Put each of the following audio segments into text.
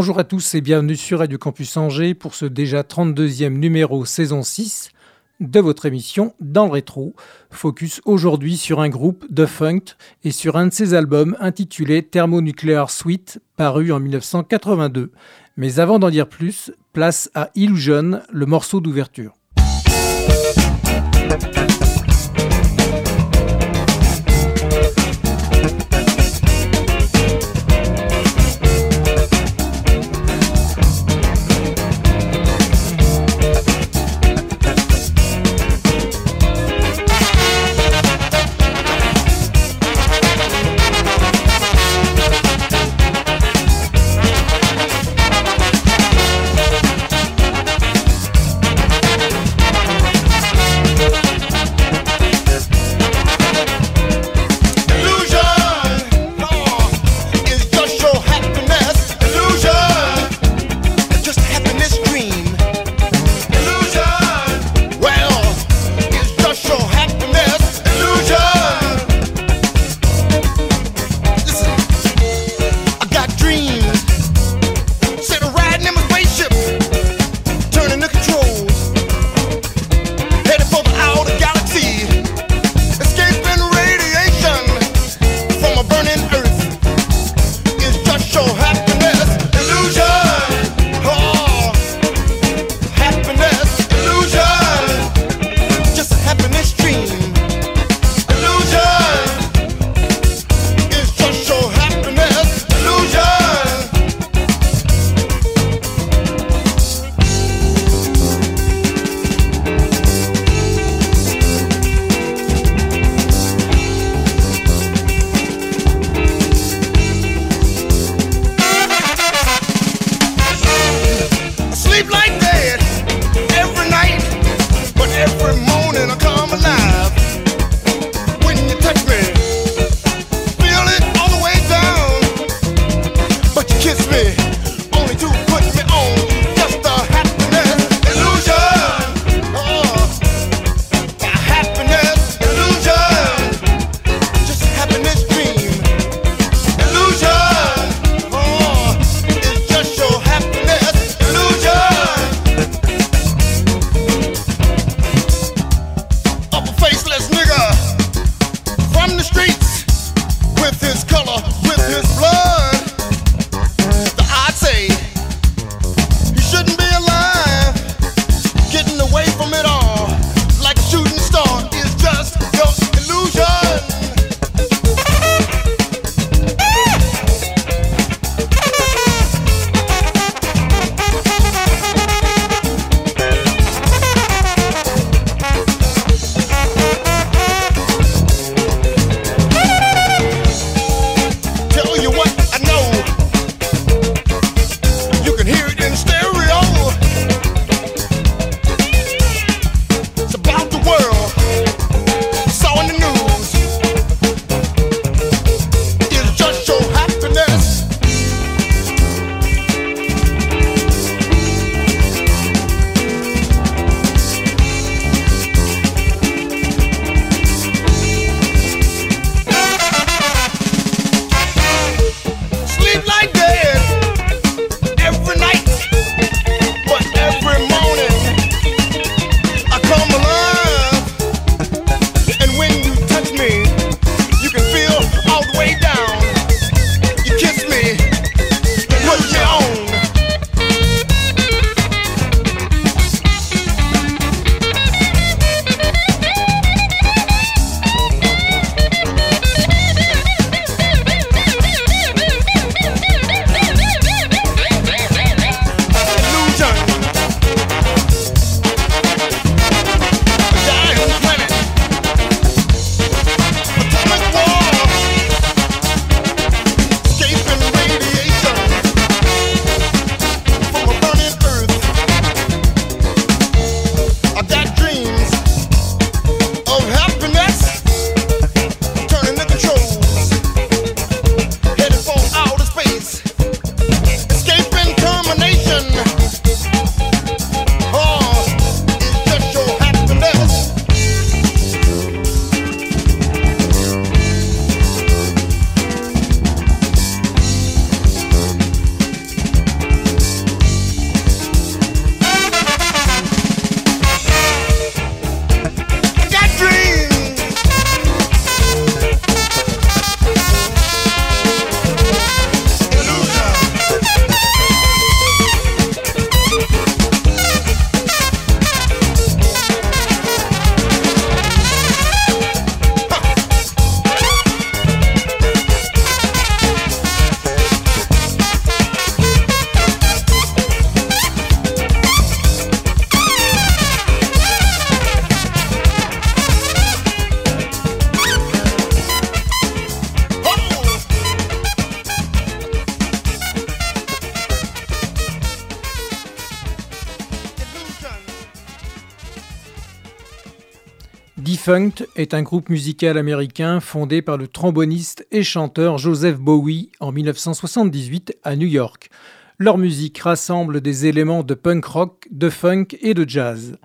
Bonjour à tous et bienvenue sur Radio Campus Angers pour ce déjà 32e numéro saison 6 de votre émission Dans le rétro. Focus aujourd'hui sur un groupe de funk et sur un de ses albums intitulé Thermonuclear Suite paru en 1982. Mais avant d'en dire plus, place à Illusion, le morceau d'ouverture. Defunct est un groupe musical américain fondé par le tromboniste et chanteur Joseph Bowie en 1978 à New York. Leur musique rassemble des éléments de punk rock, de funk et de jazz.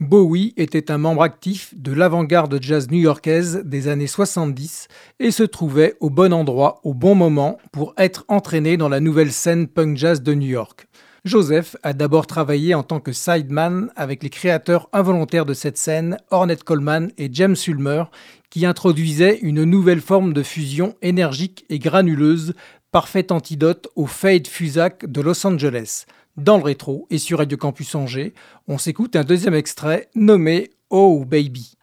Bowie était un membre actif de l'avant-garde jazz new-yorkaise des années 70 et se trouvait au bon endroit au bon moment pour être entraîné dans la nouvelle scène punk jazz de New York. Joseph a d'abord travaillé en tant que sideman avec les créateurs involontaires de cette scène, Ornette Coleman et James Ulmer, qui introduisaient une nouvelle forme de fusion énergique et granuleuse, parfait antidote au Fade Fusac de Los Angeles. Dans le rétro et sur Radio Campus Angers, on s'écoute un deuxième extrait nommé Oh Baby.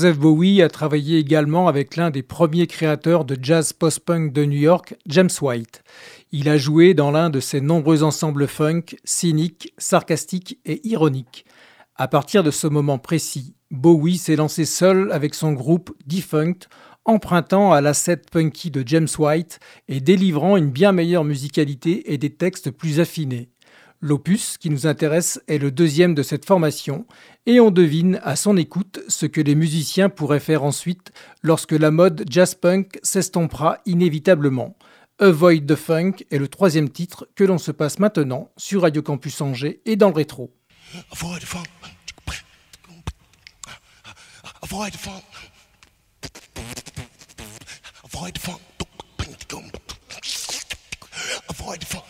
Joseph Bowie a travaillé également avec l'un des premiers créateurs de jazz post-punk de New York, James White. Il a joué dans l'un de ses nombreux ensembles funk, cyniques, sarcastiques et ironiques. À partir de ce moment précis, Bowie s'est lancé seul avec son groupe Defunct, empruntant à l'asset punky de James White et délivrant une bien meilleure musicalité et des textes plus affinés. L'opus qui nous intéresse est le deuxième de cette formation, et on devine à son écoute ce que les musiciens pourraient faire ensuite lorsque la mode jazz-punk s'estompera inévitablement. Avoid the Funk est le troisième titre que l'on se passe maintenant sur Radio Campus Angers et dans le rétro. Avoid the funk. Avoid the funk. Avoid the funk. Avoid the funk.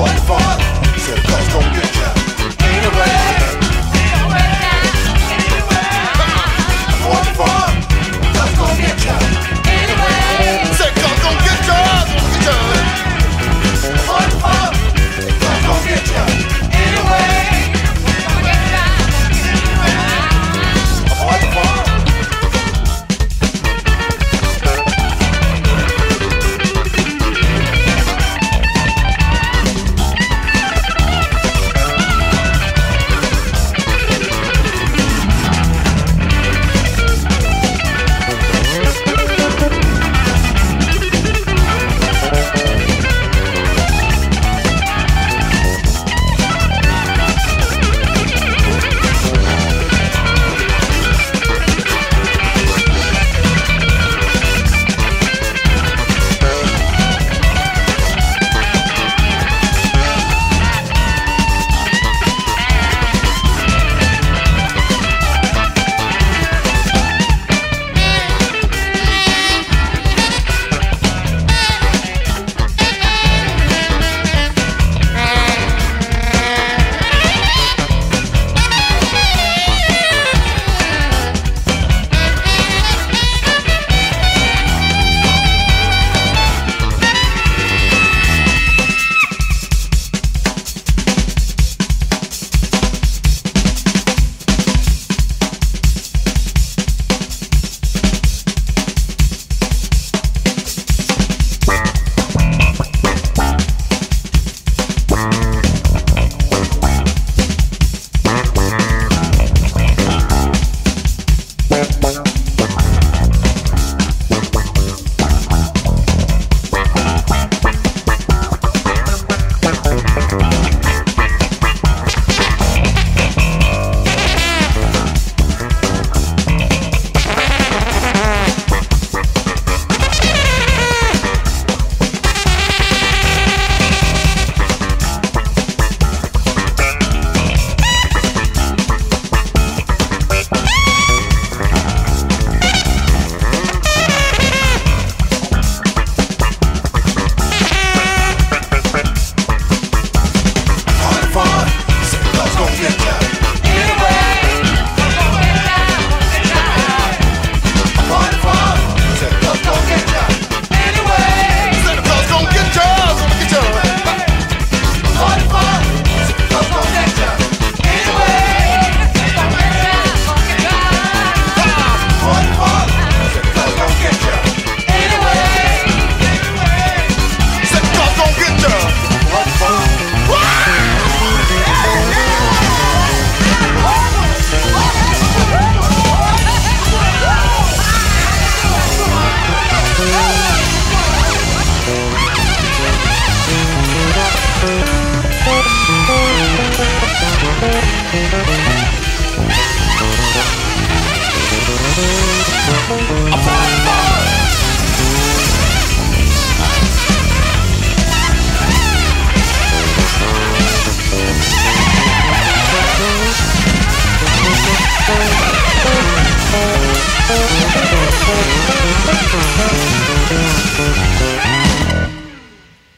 What for?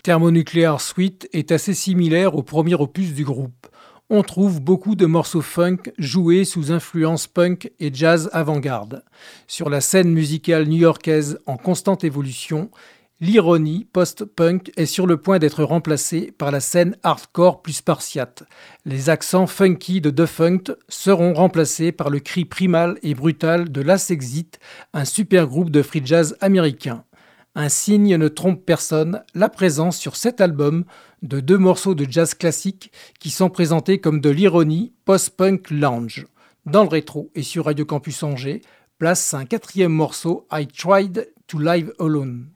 Thermonuclear Suite est assez similaire au premier opus du groupe. On trouve beaucoup de morceaux funk joués sous influence punk et jazz avant-garde. Sur la scène musicale new-yorkaise en constante évolution, l'ironie post-punk est sur le point d'être remplacée par la scène hardcore plus spartiate. Les accents funky de Defunct seront remplacés par le cri primal et brutal de Last Exit, un super groupe de free jazz américain. Un signe ne trompe personne, la présence sur cet album de deux morceaux de jazz classique qui sont présentés comme de l'ironie post-punk lounge. Dans le rétro et sur Radio Campus Angers, place un quatrième morceau I Tried to Live Alone.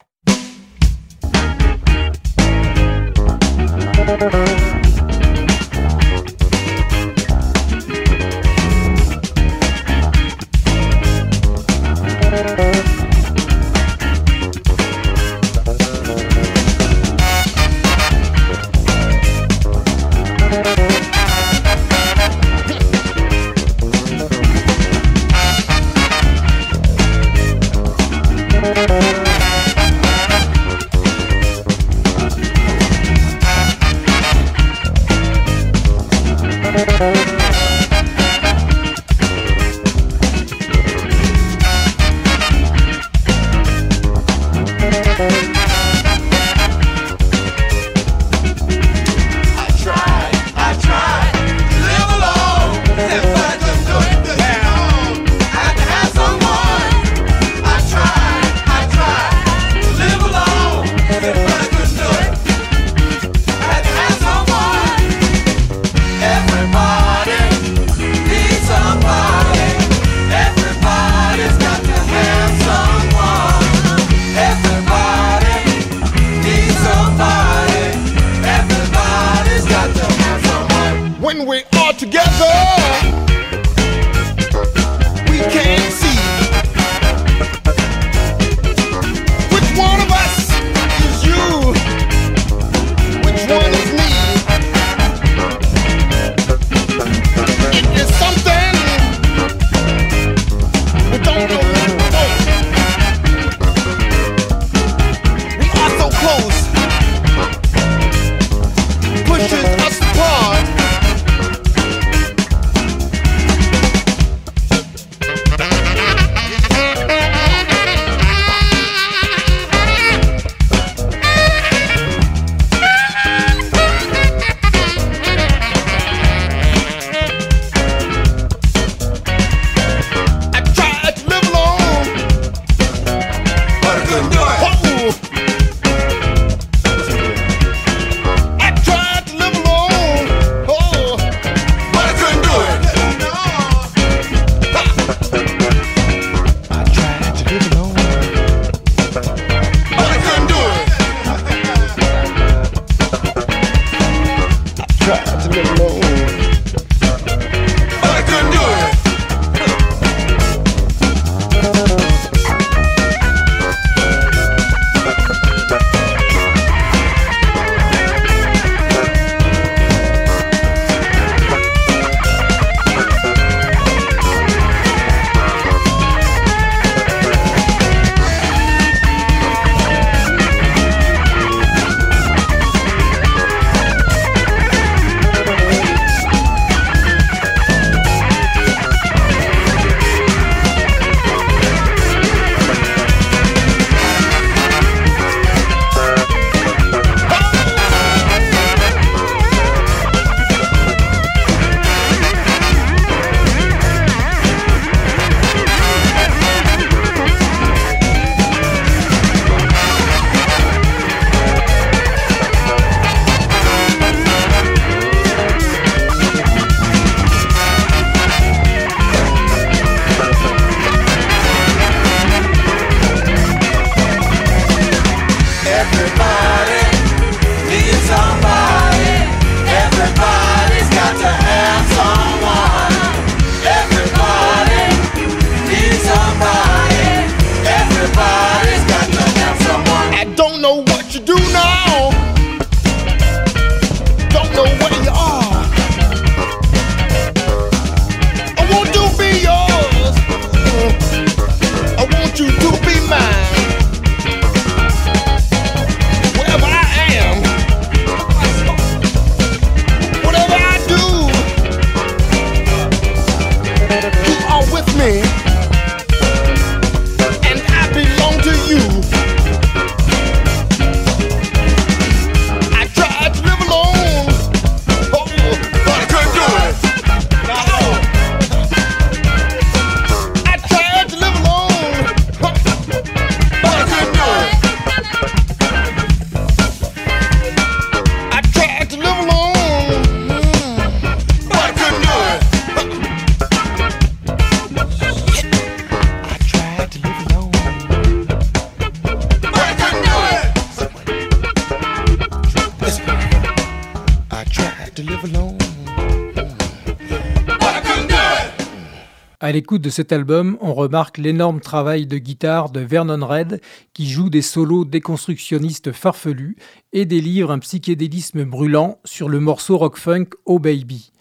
À l'écoute de cet album, on remarque l'énorme travail de guitare de Vernon Red qui joue des solos déconstructionnistes farfelus et délivre un psychédélisme brûlant sur le morceau rock-funk Oh Baby.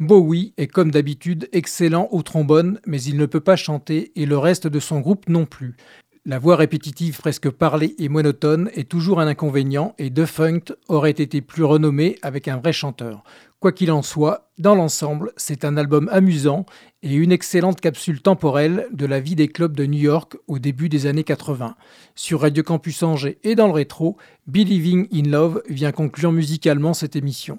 Bowie est comme d'habitude excellent au trombone, mais il ne peut pas chanter et le reste de son groupe non plus. La voix répétitive presque parlée et monotone est toujours un inconvénient et Defunct aurait été plus renommé avec un vrai chanteur. Quoi qu'il en soit, dans l'ensemble, c'est un album amusant et une excellente capsule temporelle de la vie des clubs de New York au début des années 80. Sur Radio Campus Angers et dans le rétro, Believing in Love vient conclure musicalement cette émission.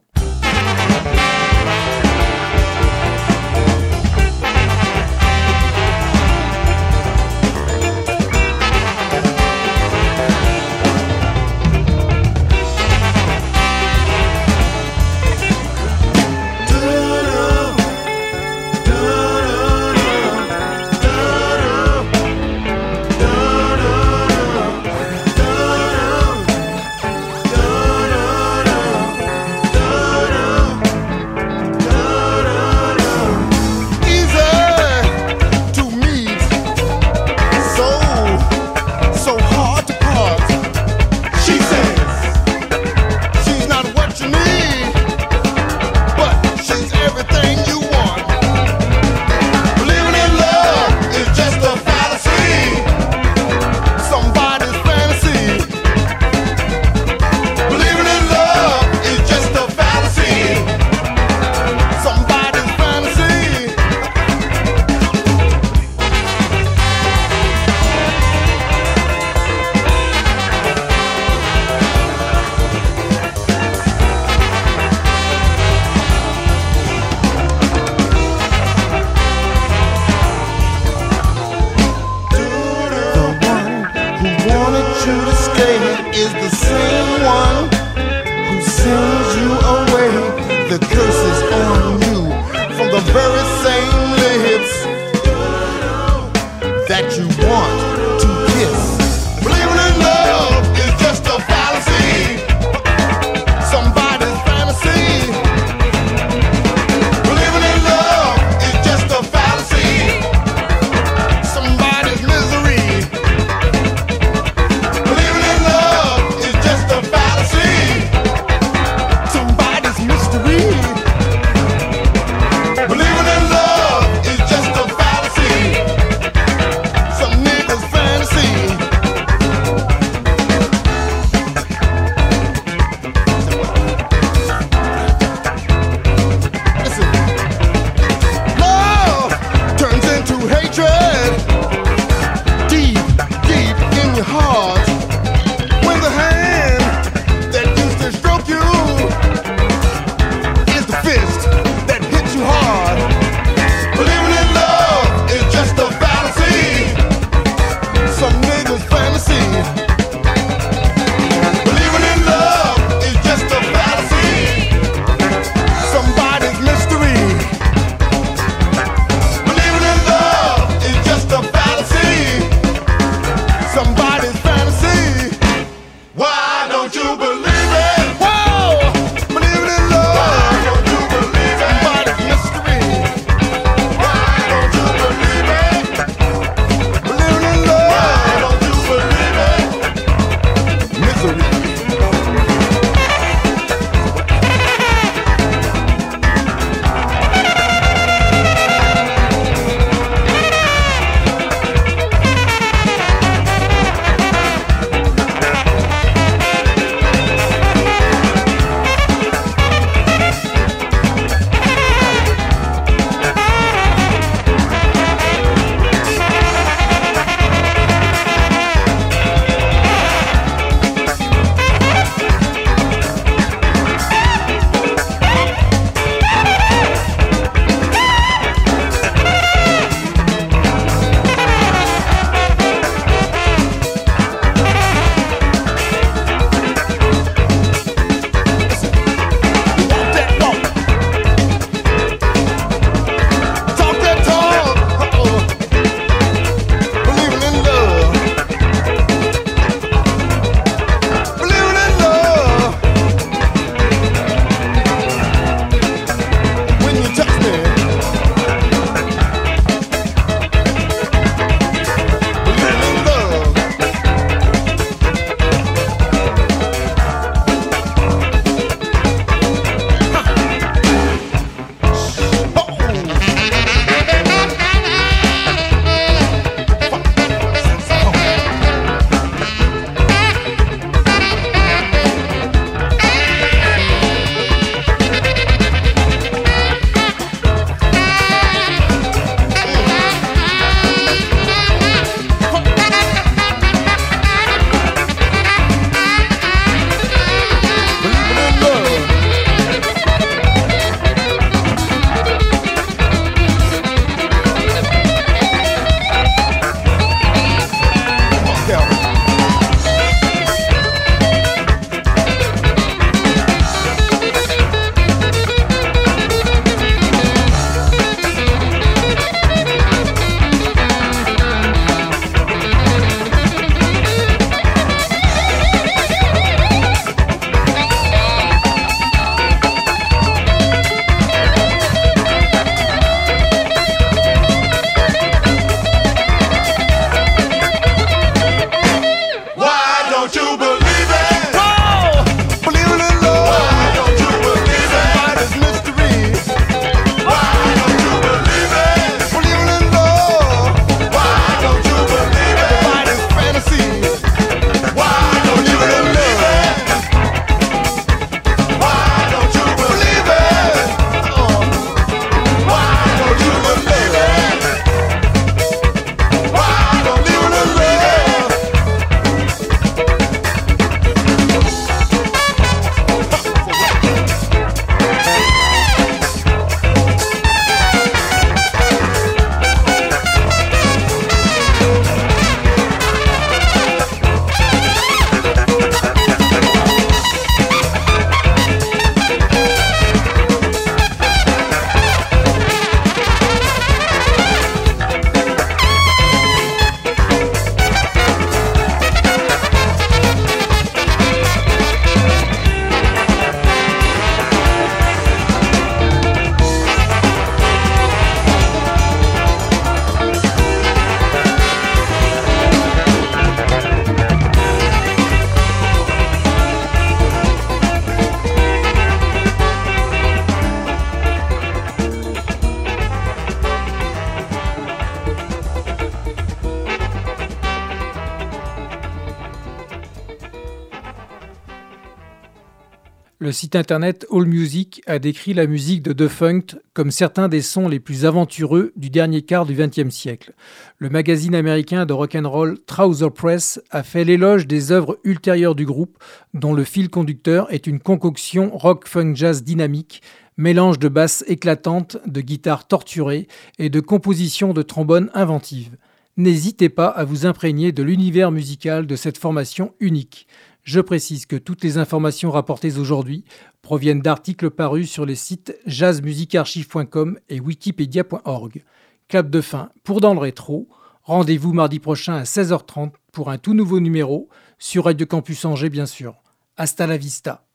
Site internet AllMusic a décrit la musique de Defunct comme certains des sons les plus aventureux du dernier quart du XXe siècle. Le magazine américain de rock'n'roll Trouser Press a fait l'éloge des œuvres ultérieures du groupe, dont le fil conducteur est une concoction rock-funk-jazz dynamique, mélange de basses éclatantes, de guitares torturées et de compositions de trombones inventives. N'hésitez pas à vous imprégner de l'univers musical de cette formation unique. Je précise que toutes les informations rapportées aujourd'hui proviennent d'articles parus sur les sites jazzmusicarchive.com et wikipedia.org. Cap de fin pour Dans le Rétro. Rendez-vous mardi prochain à 16h30 pour un tout nouveau numéro sur Radio Campus Angers, bien sûr. Hasta la vista.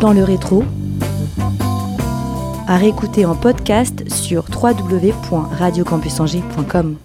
Dans le rétro, à réécouter en podcast sur www.radiocampusangers.com.